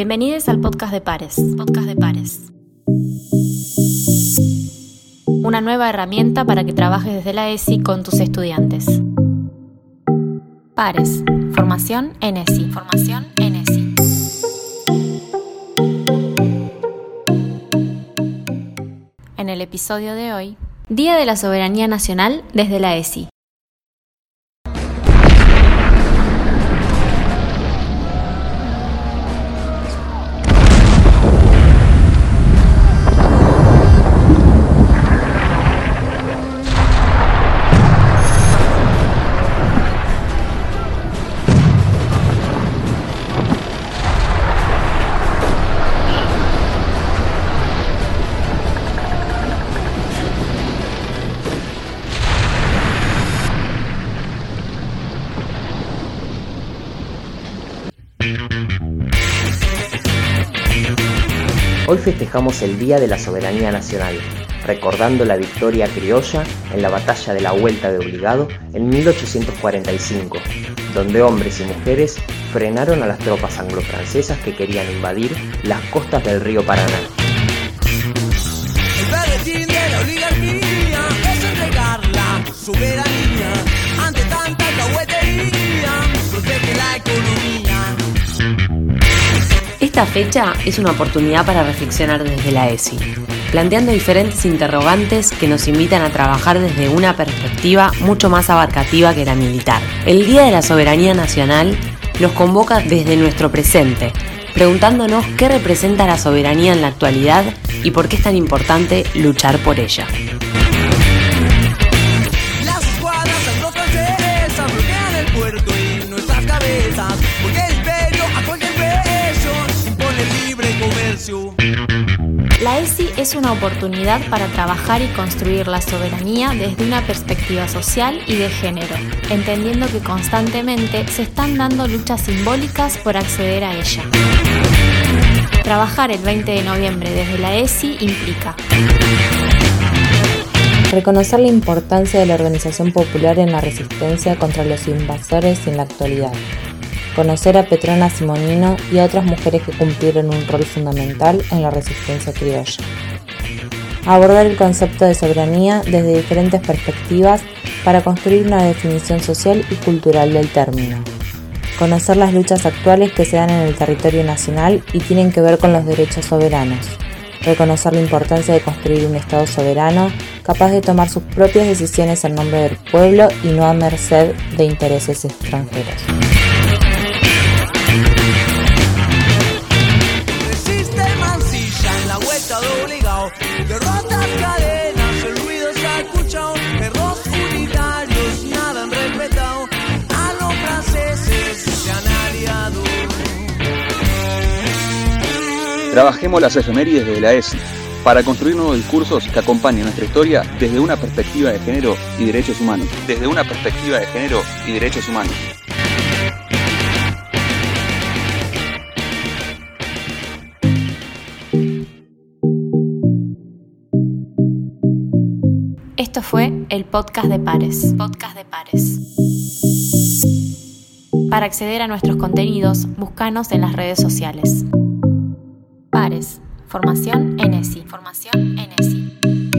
Bienvenidos al podcast de Pares. Podcast de Pares. Una nueva herramienta para que trabajes desde la ESI con tus estudiantes. Pares. Formación en ESI. Formación en ESI. En el episodio de hoy, Día de la Soberanía Nacional desde la ESI. Hoy festejamos el Día de la Soberanía Nacional, recordando la victoria criolla en la batalla de la Vuelta de Obligado en 1845, donde hombres y mujeres frenaron a las tropas anglo-francesas que querían invadir las costas del río Paraná. Esta fecha es una oportunidad para reflexionar desde la ESI, planteando diferentes interrogantes que nos invitan a trabajar desde una perspectiva mucho más abarcativa que la militar. El Día de la Soberanía Nacional nos convoca desde nuestro presente, preguntándonos qué representa la soberanía en la actualidad y por qué es tan importante luchar por ella. Las el puerto y nuestras cabezas, La ESI es una oportunidad para trabajar y construir la soberanía desde una perspectiva social y de género, entendiendo que constantemente se están dando luchas simbólicas por acceder a ella. Trabajar el 20 de noviembre desde la ESI implica Reconocer la importancia de la organización popular en la resistencia contra los invasores en la actualidad. Conocer a Petrona Simonino y a otras mujeres que cumplieron un rol fundamental en la resistencia criolla. Abordar el concepto de soberanía desde diferentes perspectivas para construir una definición social y cultural del término. Conocer las luchas actuales que se dan en el territorio nacional y tienen que ver con los derechos soberanos reconocer la importancia de construir un Estado soberano capaz de tomar sus propias decisiones en nombre del pueblo y no a merced de intereses extranjeros. Trabajemos las efemérides desde la ESI para construir nuevos discursos que acompañen nuestra historia desde una perspectiva de género y derechos humanos. Desde una perspectiva de género y derechos humanos. Esto fue el podcast de Pares. Podcast de Pares. Para acceder a nuestros contenidos, búscanos en las redes sociales. Formación en ESI. Formación en ESI.